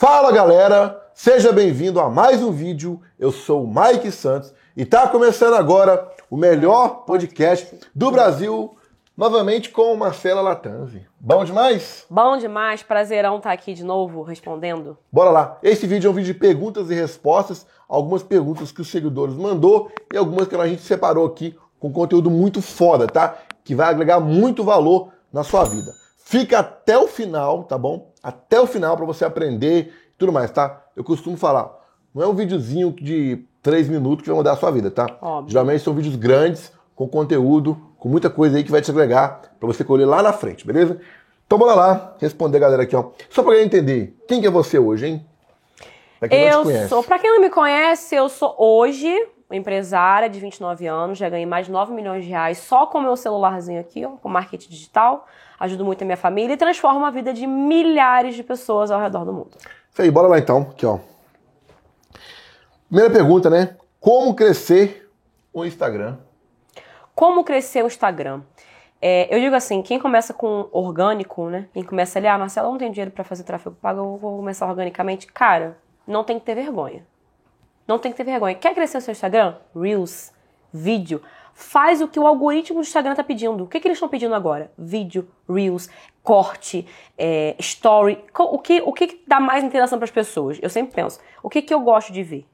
Fala galera, seja bem-vindo a mais um vídeo. Eu sou o Mike Santos e tá começando agora o melhor podcast do Brasil, novamente com Marcela Latanzi. Bom demais? Bom demais, prazerão estar aqui de novo respondendo. Bora lá. Esse vídeo é um vídeo de perguntas e respostas, algumas perguntas que os seguidores mandou e algumas que a gente separou aqui com conteúdo muito foda, tá? Que vai agregar muito valor na sua vida. Fica até o final, tá bom? Até o final para você aprender e tudo mais, tá? Eu costumo falar, não é um videozinho de 3 minutos que vai mudar a sua vida, tá? Óbvio. Geralmente são vídeos grandes, com conteúdo, com muita coisa aí que vai te agregar para você colher lá na frente, beleza? Então bora lá responder a galera aqui, ó. Só para entender, quem que é você hoje, hein? Eu sou, para quem não me conhece, eu sou hoje empresária de 29 anos, já ganhei mais de 9 milhões de reais só com o meu celularzinho aqui, ó, com marketing digital ajudo muito a minha família e transformo a vida de milhares de pessoas ao redor do mundo. Isso aí, bora lá então. Aqui, ó. Primeira pergunta, né? Como crescer o Instagram? Como crescer o Instagram? É, eu digo assim, quem começa com orgânico, né? Quem começa ali, ah, Marcela, não tem dinheiro para fazer tráfego pago, eu vou começar organicamente. Cara, não tem que ter vergonha. Não tem que ter vergonha. Quer crescer o seu Instagram? Reels, vídeo faz o que o algoritmo do Instagram está pedindo. O que, que eles estão pedindo agora? Vídeo, Reels, corte, é, story. O que, o que dá mais interação para as pessoas? Eu sempre penso, o que, que eu gosto de ver?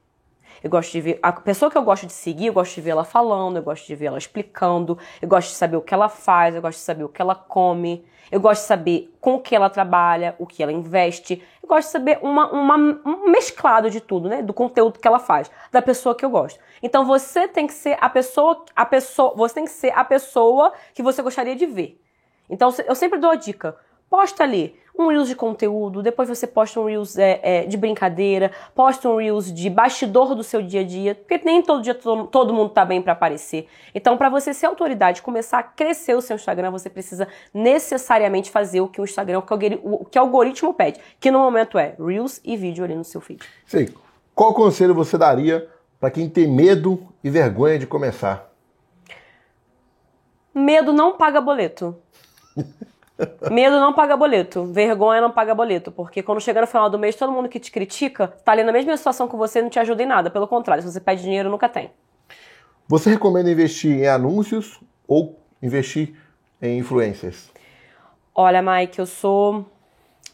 Eu gosto de ver a pessoa que eu gosto de seguir, eu gosto de ver ela falando, eu gosto de ver ela explicando, eu gosto de saber o que ela faz, eu gosto de saber o que ela come, eu gosto de saber com o que ela trabalha, o que ela investe, eu gosto de saber uma, uma, um mesclado de tudo, né? Do conteúdo que ela faz, da pessoa que eu gosto. Então você tem que ser a pessoa, a pessoa, você tem que ser a pessoa que você gostaria de ver. Então eu sempre dou a dica. Posta ali um Reels de conteúdo, depois você posta um Reels é, é, de brincadeira, posta um Reels de bastidor do seu dia a dia, porque nem todo dia todo, todo mundo tá bem para aparecer. Então, para você ser autoridade, começar a crescer o seu Instagram, você precisa necessariamente fazer o que o Instagram, o que o algoritmo pede, que no momento é Reels e vídeo ali no seu feed. Sei. Qual conselho você daria para quem tem medo e vergonha de começar? Medo não paga boleto. Medo não paga boleto, vergonha não paga boleto, porque quando chega no final do mês, todo mundo que te critica tá ali na mesma situação que você e não te ajuda em nada. Pelo contrário, se você pede dinheiro, nunca tem. Você recomenda investir em anúncios ou investir em influencers? Olha, Mike, eu sou.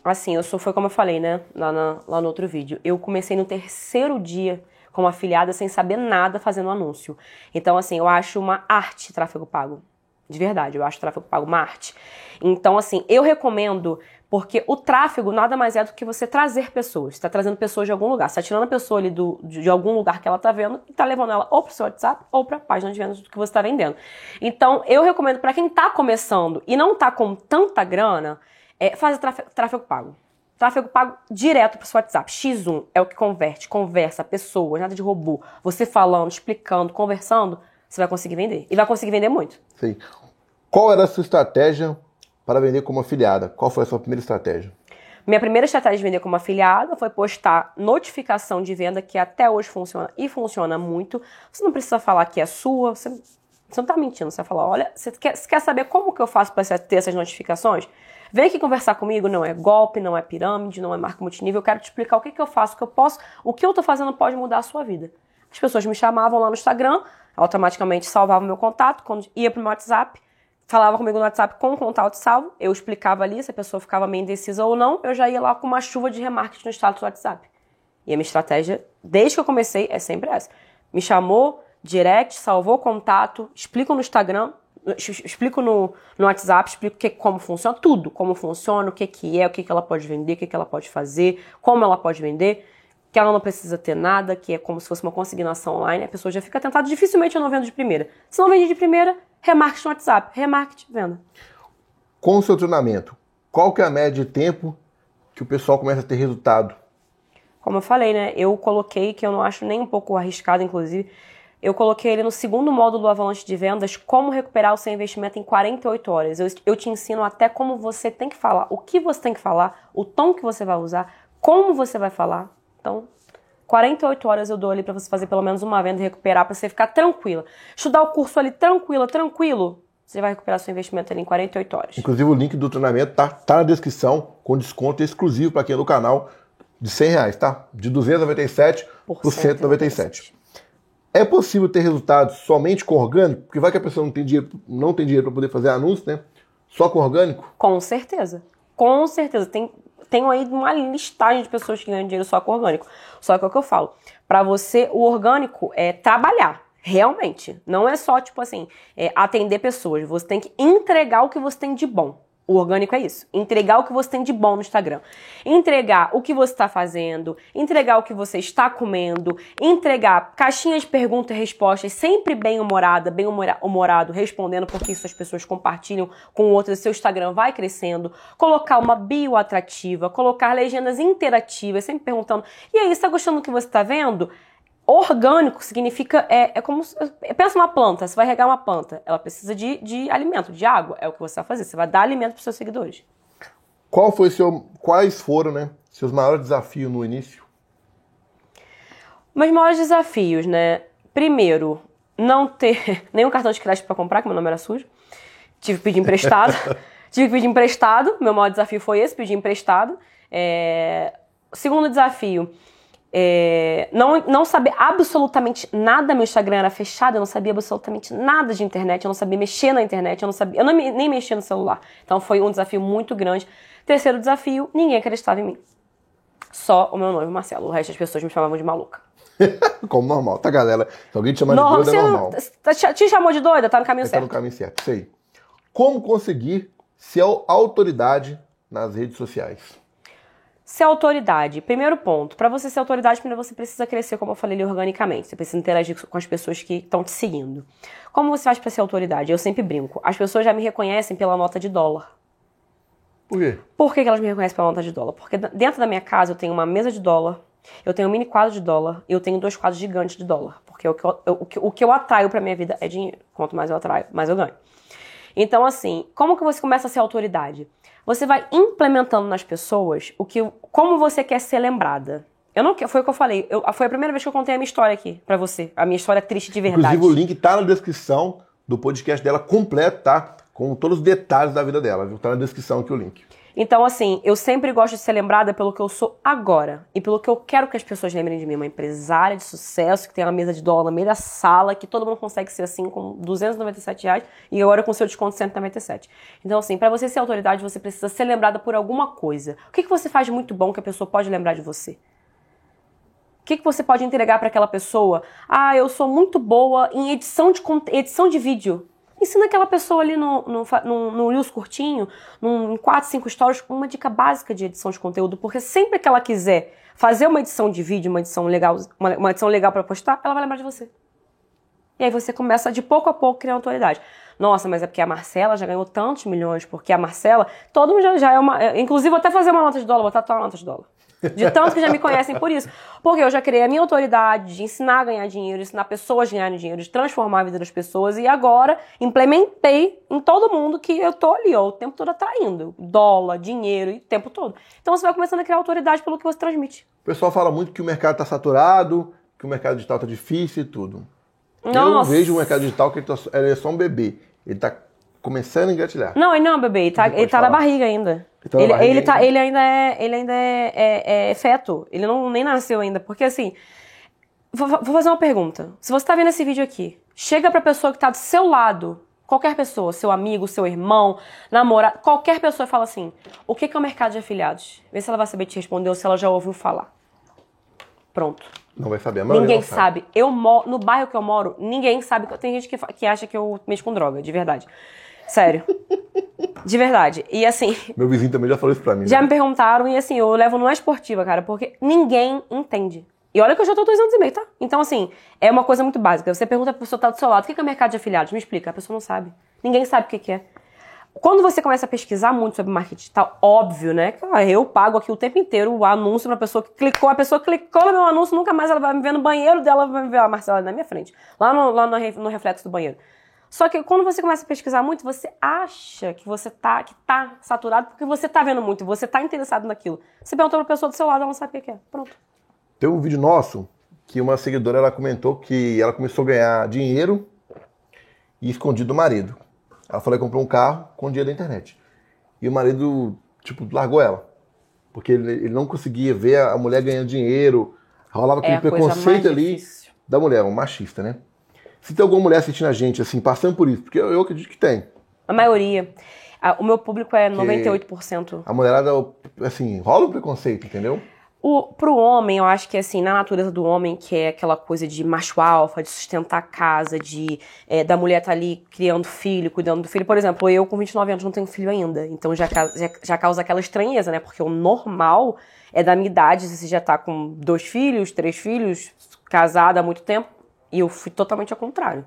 Assim, eu sou, foi como eu falei, né? Lá, na, lá no outro vídeo. Eu comecei no terceiro dia como afiliada sem saber nada fazendo anúncio. Então, assim, eu acho uma arte tráfego pago. De verdade, eu acho o tráfego pago uma arte. Então, assim, eu recomendo, porque o tráfego nada mais é do que você trazer pessoas. Você está trazendo pessoas de algum lugar. Você está tirando a pessoa ali do, de algum lugar que ela está vendo e está levando ela ou para o seu WhatsApp ou para a página de vendas do que você está vendendo. Então, eu recomendo para quem está começando e não está com tanta grana, é, fazer tráfego, tráfego pago. Tráfego pago direto para o seu WhatsApp. X1 é o que converte, conversa, pessoas, nada de robô. Você falando, explicando, conversando, você vai conseguir vender. E vai conseguir vender muito. Sim. Qual era a sua estratégia para vender como afiliada? Qual foi a sua primeira estratégia? Minha primeira estratégia de vender como afiliada foi postar notificação de venda, que até hoje funciona e funciona muito. Você não precisa falar que é sua, você, você não está mentindo. Você vai falar: olha, você quer, você quer saber como que eu faço para ter essas notificações? Vem aqui conversar comigo, não é golpe, não é pirâmide, não é marca multinível. Eu quero te explicar o que, que eu faço, o que eu posso, o que eu estou fazendo pode mudar a sua vida. As pessoas me chamavam lá no Instagram, automaticamente salvavam meu contato, quando ia para o meu WhatsApp, falava comigo no WhatsApp com o contato salvo, eu explicava ali se a pessoa ficava meio indecisa ou não, eu já ia lá com uma chuva de remarketing no status do WhatsApp. E a minha estratégia, desde que eu comecei, é sempre essa. Me chamou, direct, salvou contato, explico no Instagram, explico no, no WhatsApp, explico que, como funciona, tudo, como funciona, o que, que é, o que, que ela pode vender, o que, que ela pode fazer, como ela pode vender, que ela não precisa ter nada, que é como se fosse uma consignação online, a pessoa já fica tentada, dificilmente eu não vendo de primeira. Se não vende de primeira, remarketing no WhatsApp, remarketing, venda. Com o seu treinamento, qual que é a média de tempo que o pessoal começa a ter resultado? Como eu falei, né? Eu coloquei, que eu não acho nem um pouco arriscado, inclusive, eu coloquei ele no segundo módulo do Avalanche de Vendas, como recuperar o seu investimento em 48 horas. Eu, eu te ensino até como você tem que falar, o que você tem que falar, o tom que você vai usar, como você vai falar. Então, 48 horas eu dou ali para você fazer pelo menos uma venda e recuperar para você ficar tranquila. Estudar o curso ali tranquila, tranquilo, você vai recuperar seu investimento ali em 48 horas. Inclusive o link do treinamento tá, tá na descrição com desconto exclusivo para quem é do canal. de 100 reais, tá? De 297 por, por 197. É possível ter resultados somente com orgânico? Porque vai que a pessoa não tem dinheiro, não tem dinheiro para poder fazer anúncio, né? Só com orgânico? Com certeza. Com certeza. Tem, tenho aí uma listagem de pessoas que ganham dinheiro só com orgânico. Só que é o que eu falo. Para você, o orgânico é trabalhar. Realmente. Não é só, tipo assim, é, atender pessoas. Você tem que entregar o que você tem de bom. O orgânico é isso. Entregar o que você tem de bom no Instagram. Entregar o que você está fazendo, entregar o que você está comendo, entregar caixinhas de perguntas e respostas sempre bem humorada, bem humorado, respondendo, porque isso as pessoas compartilham com outras, seu Instagram vai crescendo. Colocar uma bio atrativa, colocar legendas interativas, sempre perguntando: e aí, está gostando do que você está vendo? Orgânico significa, é, é como, pensa uma planta, você vai regar uma planta, ela precisa de, de alimento, de água, é o que você vai fazer, você vai dar alimento para os seus seguidores. Qual foi seu, quais foram, né, seus maiores desafios no início? Meus maiores desafios, né, primeiro, não ter nenhum cartão de crédito para comprar, que meu nome era sujo, tive que pedir emprestado, tive que pedir emprestado, meu maior desafio foi esse, pedir emprestado. É... Segundo desafio, é, não, não saber absolutamente nada, meu Instagram era fechado, eu não sabia absolutamente nada de internet, eu não sabia mexer na internet, eu não sabia, eu não, nem mexia no celular. Então foi um desafio muito grande. Terceiro desafio, ninguém acreditava em mim. Só o meu noivo Marcelo, o resto das pessoas me chamavam de maluca. Como normal, tá, galera? Se alguém te chama de doida, é normal. Te chamou de doida, tá no caminho certo. Tá no caminho certo, isso aí. Como conseguir ser autoridade nas redes sociais? Ser autoridade. Primeiro ponto. Para você ser autoridade, primeiro você precisa crescer, como eu falei ali, organicamente. Você precisa interagir com as pessoas que estão te seguindo. Como você faz para ser autoridade? Eu sempre brinco. As pessoas já me reconhecem pela nota de dólar. Por quê? Por que elas me reconhecem pela nota de dólar? Porque dentro da minha casa eu tenho uma mesa de dólar, eu tenho um mini quadro de dólar e eu tenho dois quadros gigantes de dólar. Porque o que eu, o que, o que eu atraio para minha vida é dinheiro. Quanto mais eu atraio, mais eu ganho. Então, assim, como que você começa a ser autoridade? Você vai implementando nas pessoas o que, como você quer ser lembrada. Eu não foi o que eu falei. Eu, foi a primeira vez que eu contei a minha história aqui para você, a minha história triste de verdade. Inclusive o link tá na descrição do podcast dela completo, tá? Com todos os detalhes da vida dela, viu? Tá na descrição aqui o link. Então, assim, eu sempre gosto de ser lembrada pelo que eu sou agora e pelo que eu quero que as pessoas lembrem de mim. Uma empresária de sucesso que tem uma mesa de dólar no meio da sala, que todo mundo consegue ser assim com 297 reais e agora com seu desconto 197. Então, assim, para você ser autoridade, você precisa ser lembrada por alguma coisa. O que, que você faz de muito bom que a pessoa pode lembrar de você? O que, que você pode entregar para aquela pessoa? Ah, eu sou muito boa em edição de, edição de vídeo. Ensina aquela pessoa ali no, no, no, no curtinho, num 4, 5 stories, uma dica básica de edição de conteúdo, porque sempre que ela quiser fazer uma edição de vídeo, uma edição legal, uma, uma edição legal para postar, ela vai lembrar de você. E aí você começa de pouco a pouco criar autoridade. Nossa, mas é porque a Marcela já ganhou tantos milhões, porque a Marcela, todo mundo já, já é uma. É, inclusive, vou até fazer uma nota de dólar, vou tatuar uma nota de dólar. De tanto que já me conhecem por isso. Porque eu já criei a minha autoridade de ensinar a ganhar dinheiro, ensinar pessoas a ganharem dinheiro, de transformar a vida das pessoas. E agora implementei em todo mundo que eu tô ali, ó, o tempo todo atraindo. Dólar, dinheiro, e o tempo todo. Então você vai começando a criar autoridade pelo que você transmite. O pessoal fala muito que o mercado tá saturado, que o mercado digital tá difícil e tudo. Nossa. Eu vejo o mercado digital que ele, tá, ele é só um bebê. Ele tá começando a engatilhar. Não, ele não é um bebê, ele tá, ele tá na barriga ainda. Então, ele, ele, tá, ele ainda é, ele ainda é, é, é, feto. Ele não nem nasceu ainda. Porque assim, vou, vou fazer uma pergunta. Se você tá vendo esse vídeo aqui, chega pra pessoa que tá do seu lado, qualquer pessoa, seu amigo, seu irmão, namorado, qualquer pessoa fala assim: o que é o mercado de afiliados? Vê se ela vai saber te responder ou se ela já ouviu falar. Pronto. Não vai saber, a Ninguém sabe. sabe. Eu moro, no bairro que eu moro, ninguém sabe. Tem gente que, que acha que eu mexo com droga, de verdade. Sério. De verdade. E assim. Meu vizinho também já falou isso pra mim. Já né? me perguntaram, e assim, eu levo numa esportiva, cara, porque ninguém entende. E olha que eu já tô dois anos e meio, tá? Então, assim, é uma coisa muito básica. Você pergunta pra pessoa que tá do seu lado, o que é mercado de afiliados? Me explica. A pessoa não sabe. Ninguém sabe o que, que é. Quando você começa a pesquisar muito sobre marketing digital, óbvio, né? Eu pago aqui o tempo inteiro o anúncio pra pessoa que clicou. A pessoa clicou no meu anúncio, nunca mais ela vai me ver no banheiro dela, vai me ver a Marcela na minha frente. Lá no, lá no reflexo do banheiro. Só que quando você começa a pesquisar muito, você acha que você tá, que tá saturado porque você tá vendo muito, você tá interessado naquilo. Você perguntou pra pessoa do seu lado, ela não sabe o que é. Pronto. Tem um vídeo nosso que uma seguidora ela comentou que ela começou a ganhar dinheiro e escondido do marido. Ela falou que comprou um carro com dinheiro da internet. E o marido, tipo, largou ela. porque ele, ele não conseguia ver a mulher ganhando dinheiro, rolava aquele É a coisa preconceito ali difícil. da mulher, um machista, né? Se tem alguma mulher assistindo a gente, assim, passando por isso, porque eu, eu acredito que tem. A maioria. Ah, o meu público é 98%. A mulherada, assim, rola um preconceito, entendeu? O, pro homem, eu acho que assim, na natureza do homem, que é aquela coisa de macho alfa, de sustentar a casa, de é, da mulher estar ali criando filho, cuidando do filho. Por exemplo, eu com 29 anos não tenho filho ainda. Então já, já, já causa aquela estranheza, né? Porque o normal é da minha idade, se você já tá com dois filhos, três filhos, casada há muito tempo. E eu fui totalmente ao contrário.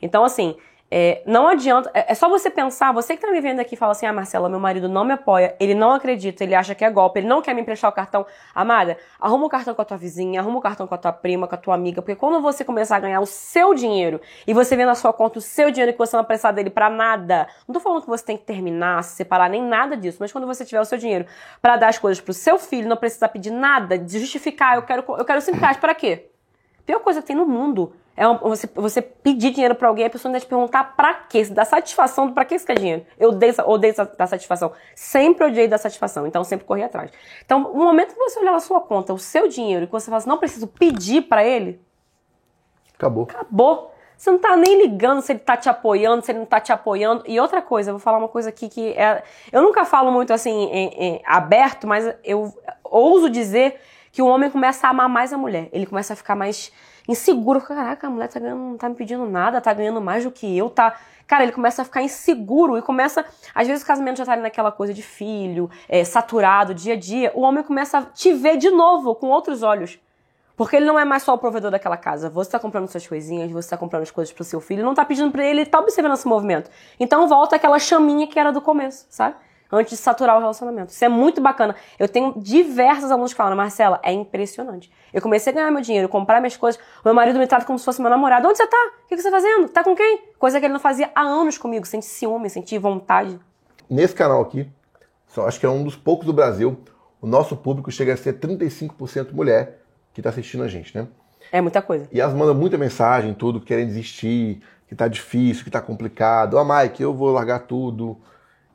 Então, assim, é, não adianta. É, é só você pensar, você que tá me vendo aqui fala assim: ah, Marcela, meu marido não me apoia, ele não acredita, ele acha que é golpe, ele não quer me emprestar o cartão. Amada, arruma um cartão com a tua vizinha, arruma um cartão com a tua prima, com a tua amiga, porque quando você começar a ganhar o seu dinheiro e você vê na sua conta o seu dinheiro que você não vai precisar dele pra nada, não tô falando que você tem que terminar, se separar, nem nada disso, mas quando você tiver o seu dinheiro pra dar as coisas pro seu filho, não precisa pedir nada, de justificar, eu quero, eu quero 5 reais, pra quê? pior coisa que tem no mundo é um- você, você pedir dinheiro pra alguém a pessoa ainda te perguntar pra quê? Se dá satisfação, pra que você quer dinheiro? Eu odeio, odeio dar satisfação. Sempre odiei dar satisfação, então sempre corri atrás. Então, no momento que você olhar na sua conta o seu dinheiro e que você fala assim, não preciso pedir pra ele, Acabou. acabou. Você não tá nem ligando se ele tá te apoiando, se ele não tá te apoiando. E outra coisa, eu vou falar uma coisa aqui que é. Eu nunca falo muito assim, em- em- aberto, mas eu ouso dizer que o homem começa a amar mais a mulher. Ele começa a ficar mais inseguro. Caraca, a mulher tá ganhando, não tá me pedindo nada, tá ganhando mais do que eu, tá. Cara, ele começa a ficar inseguro e começa. Às vezes o casamento já tá ali naquela coisa de filho, é, saturado, dia a dia. O homem começa a te ver de novo, com outros olhos. Porque ele não é mais só o provedor daquela casa. Você tá comprando suas coisinhas, você tá comprando as coisas pro seu filho, não tá pedindo pra ele, ele tá observando esse movimento. Então volta aquela chaminha que era do começo, sabe? Antes de saturar o relacionamento. Isso é muito bacana. Eu tenho diversos alunos que falam, Marcela, é impressionante. Eu comecei a ganhar meu dinheiro, comprar minhas coisas, meu marido me trata como se fosse meu namorado. Onde você tá? O que você tá fazendo? Tá com quem? Coisa que ele não fazia há anos comigo. Sente ciúme, sente vontade. Nesse canal aqui, só acho que é um dos poucos do Brasil, o nosso público chega a ser 35% mulher que tá assistindo a gente, né? É muita coisa. E elas mandam muita mensagem, tudo, querem desistir, que tá difícil, que tá complicado. Ó, Mike, eu vou largar tudo.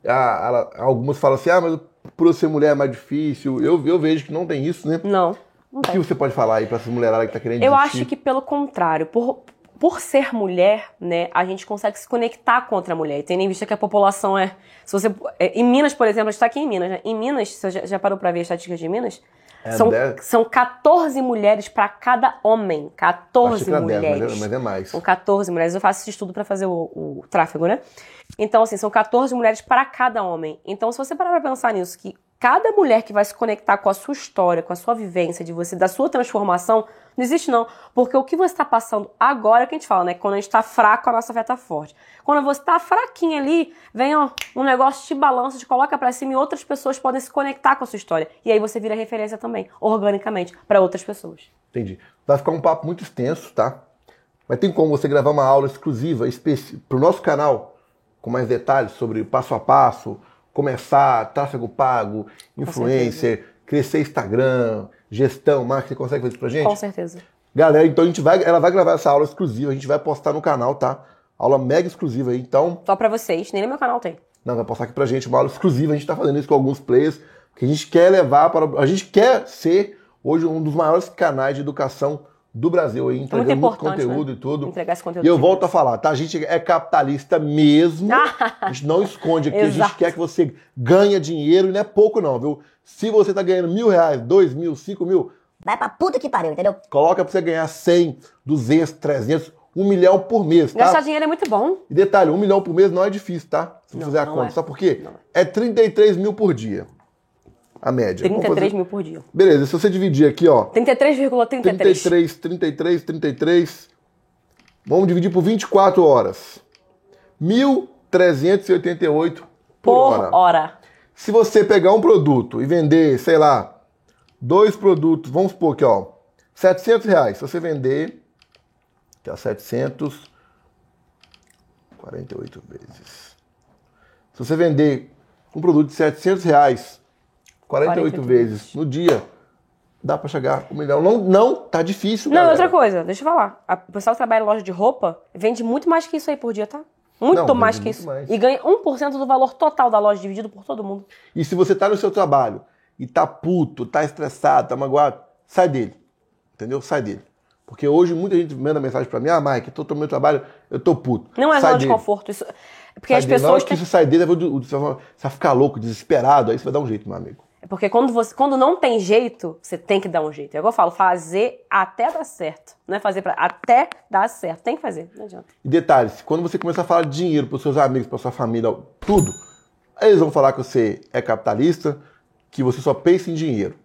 Ah, ela- algumas falam assim, ah, mas por ser mulher é mais difícil. Eu, eu vejo que não tem isso, né? Não, não O que você pode falar aí pra essas mulheradas que tá querendo Eu desistir? acho que pelo contrário, por, por ser mulher, né, a gente consegue se conectar com outra mulher. E tendo em vista que a população é. Se você, é, em Minas, por exemplo, a gente tá aqui em Minas, né? Em Minas, você já, já parou pra ver as estatísticas de Minas? É, são, dez. são 14 mulheres pra cada homem. 14 Achei que era dez, mulheres. mas é- mas é mais. São 14 mulheres. Eu faço esse estudo pra fazer o, o tráfego, né? Então, assim, são 14 mulheres para cada homem. Então, se você parar pra pensar nisso, que cada mulher que vai se conectar com a sua história, com a sua vivência de você, da sua transformação, não existe não. Porque o que você está passando agora é o que a gente fala, né? Quando a gente tá fraco, a nossa fé tá forte. Quando você tá fraquinha ali, vem, ó, um negócio te balança, te coloca pra cima e outras pessoas podem se conectar com a sua história. E aí você vira referência também, organicamente, pra outras pessoas. Entendi. Vai ficar um papo muito extenso, tá? Mas tem como você gravar uma aula exclusiva especi- pro nosso canal, com mais detalhes sobre o passo a passo, começar, tráfego pago, influencer, crescer Instagram, gestão, marketing, você consegue fazer isso pra gente? Com certeza. Galera, então a gente vai, ela vai gravar essa aula exclusiva, a gente vai postar no canal, tá? Aula mega exclusiva aí, então, Só pra vocês, nem no meu canal tem. não, vai postar aqui pra gente uma aula exclusiva, a gente tá fazendo isso com alguns players, que a gente quer levar para, a gente quer ser hoje um dos maiores canais de educação do Brasil aí, entregando muito, importante, conteúdo né? e tudo. Entregar esse conteúdo E eu volto a falar, tá? A gente é capitalista mesmo. A gente não esconde aqui. A gente quer que você ganhe dinheiro e não é pouco, não, viu? Se você tá ganhando mil reais, dois mil, cinco mil, Vai pra puta que pariu, entendeu? coloca pra você ganhar 100, 200, 300, um milhão por mês, tá? Gastar dinheiro é muito bom. E detalhe, um milhão por mês não é difícil, tá? Se você Não, fizer a conta. é. Sabe por quê? Não É 33 mil por dia. A média. Vamos 33 fazer- mil por dia. Beleza, se você dividir aqui, ó. 33,33. 33, 33, 33. Vamos dividir por 24 horas. 1.388 por, Por hora. hora. Se você pegar um produto e vender, sei lá, dois produtos, vamos supor que, ó, 700 reais. Se você vender, que é 700, 48 vezes. Se você vender um produto de 700 reais, 48 48 vezes no dia, dá pra chegar um milhão. Não, não tá difícil, Não, galera. outra coisa, deixa eu falar. A- O pessoal que trabalha em loja de roupa vende muito mais que isso aí por dia, tá? Muito Não, mais que muito isso. mais. E ganha 1% do valor total da loja dividido por todo mundo. E se você está no seu trabalho e tá puto, tá estressado, tá magoado, sai dele. Entendeu? Sai dele. Porque hoje muita gente manda mensagem pra mim, ah, Mike, tô no meu trabalho, eu tô puto. Não é zona de conforto. Isso... Porque Sai as dele. Pessoas. que têm- isso sai dele, você vai ficar louco, desesperado, aí você vai dar um jeito, meu amigo. É Porque quando, você, quando não tem jeito, você tem que dar um jeito. É igual eu falo, fazer até dar certo. Não é fazer pra. Até dar certo. Tem que fazer, não adianta. E detalhes, quando você começar a falar de dinheiro para seus amigos, para sua família, tudo, aí eles vão falar que você é capitalista, que você só pensa em dinheiro.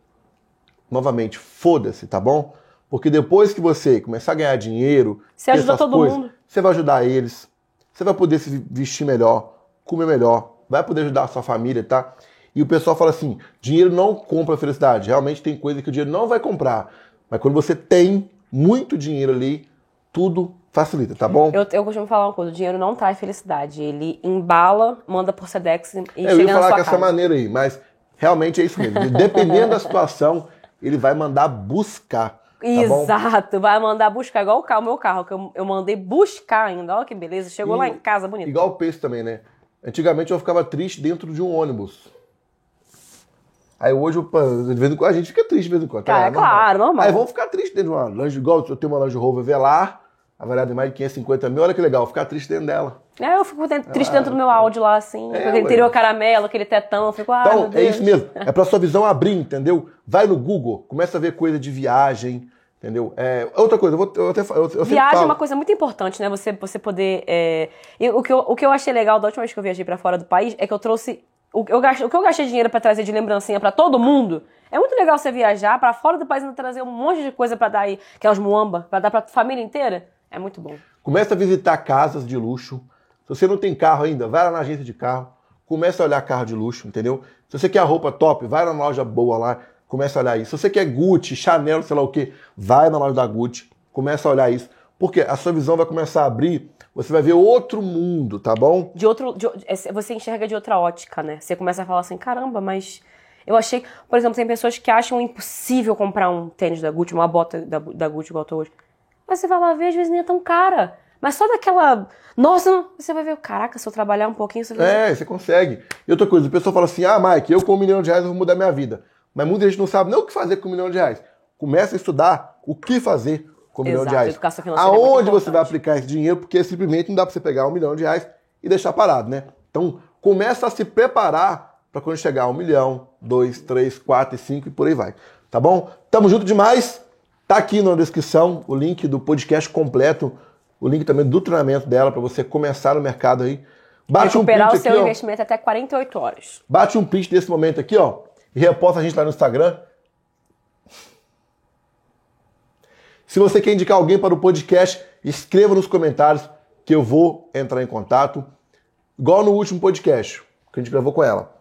Novamente, foda-se, tá bom? Porque depois que você começar a ganhar dinheiro, Você ajuda todo mundo. Você vai ajudar eles, você vai poder se vestir melhor, comer melhor, vai poder ajudar a sua família, tá? E o pessoal fala assim: dinheiro não compra felicidade. Realmente tem coisa que o dinheiro não vai comprar. Mas quando você tem muito dinheiro ali, tudo facilita, tá bom? Eu, eu costumo falar uma coisa: o dinheiro não traz felicidade. Ele embala, manda por Sedex e É, eu ia falar dessa casa. maneira aí, mas realmente é isso mesmo. Dependendo da situação, ele vai mandar buscar. Tá bom? Exato, vai mandar buscar, igual o carro, meu carro, que eu, eu mandei buscar ainda. Olha que beleza, chegou E- lá em casa bonito. Igual o peixe também, né? Antigamente eu ficava triste dentro de um ônibus. Aí hoje, pô, de vez em quando, a gente fica triste de vez em quando. Ah, é claro, normal. Aí vamos ficar triste dentro de uma Land igual eu tenho uma Land Rover Velar, avaliada em mais de 550 mil, olha que legal, ficar triste dentro dela. É, eu fico dentro- triste dentro do meu áudio lá, assim, É, com aquele interior caramelo, aquele tetão, eu fico, ah, Então, é isso mesmo. É pra sua visão abrir, entendeu? Vai no Google, começa a ver coisa de viagem, entendeu? É, outra coisa, eu, vou, eu até eu, eu Viagem é falo. uma coisa muito importante, né? Você, você poder. é, o, que eu, o que eu achei legal da última vez que eu viajei pra fora do país é que eu trouxe. O, eu gastei, o que eu gastei dinheiro pra trazer de lembrancinha pra todo mundo. É muito legal você viajar pra fora do país e trazer um monte de coisa pra dar aí, que é os muamba, pra dar pra família inteira. É muito bom. Começa a visitar casas de luxo. Se você não tem carro ainda, vai lá na agência de carro. Começa a olhar carro de luxo, entendeu? Se você quer roupa top, vai na loja boa lá. Começa a olhar isso. Se você quer Gucci, Chanel, sei lá o quê, vai na loja da Gucci. Começa a olhar isso. Porque a sua visão vai começar a abrir. Você vai ver outro mundo, tá bom? De outro. de- é, você enxerga de outra ótica, né? Você começa a falar assim, caramba, mas. Eu achei. Por exemplo, tem pessoas que acham impossível comprar um tênis da Gucci, uma bota da, da Gucci igual eu tô hoje. Mas você vai lá ver, às vezes nem é tão cara. Mas só daquela. Nossa, você vai ver, caraca, se eu trabalhar um pouquinho, você vai É, você consegue. E outra coisa, o pessoal fala assim: ah, Mike, eu com um milhão de reais eu vou mudar minha vida. Mas muita gente não sabe nem o que fazer com um milhão de reais. Começa a estudar o que fazer com um milhão de reais. é Aonde você vai aplicar esse dinheiro, porque simplesmente não dá pra você pegar um milhão de reais e deixar parado, né? Então, começa a se preparar para quando chegar a um milhão, dois, três, quatro e cinco e por aí vai. Tá bom? Tamo junto demais. Tá aqui na descrição o link do podcast completo, o link também do treinamento dela para você começar no mercado aí. Bate um recuperar o print seu aqui, ó. investimento até 48 horas. Bate um print desse momento aqui, ó. E reposta a gente lá no Instagram. Se você quer indicar alguém para o podcast, escreva nos comentários que eu vou entrar em contato. Igual no último podcast que a gente gravou com ela.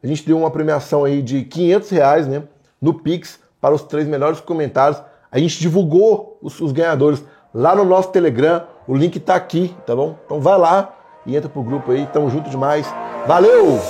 A gente deu uma premiação aí de 500 reais, né? No Pix para os três melhores comentários. A gente divulgou os, os ganhadores lá no nosso Telegram. O link tá aqui, tá bom? Então vai lá e entra pro grupo aí. Tamo junto demais. Valeu!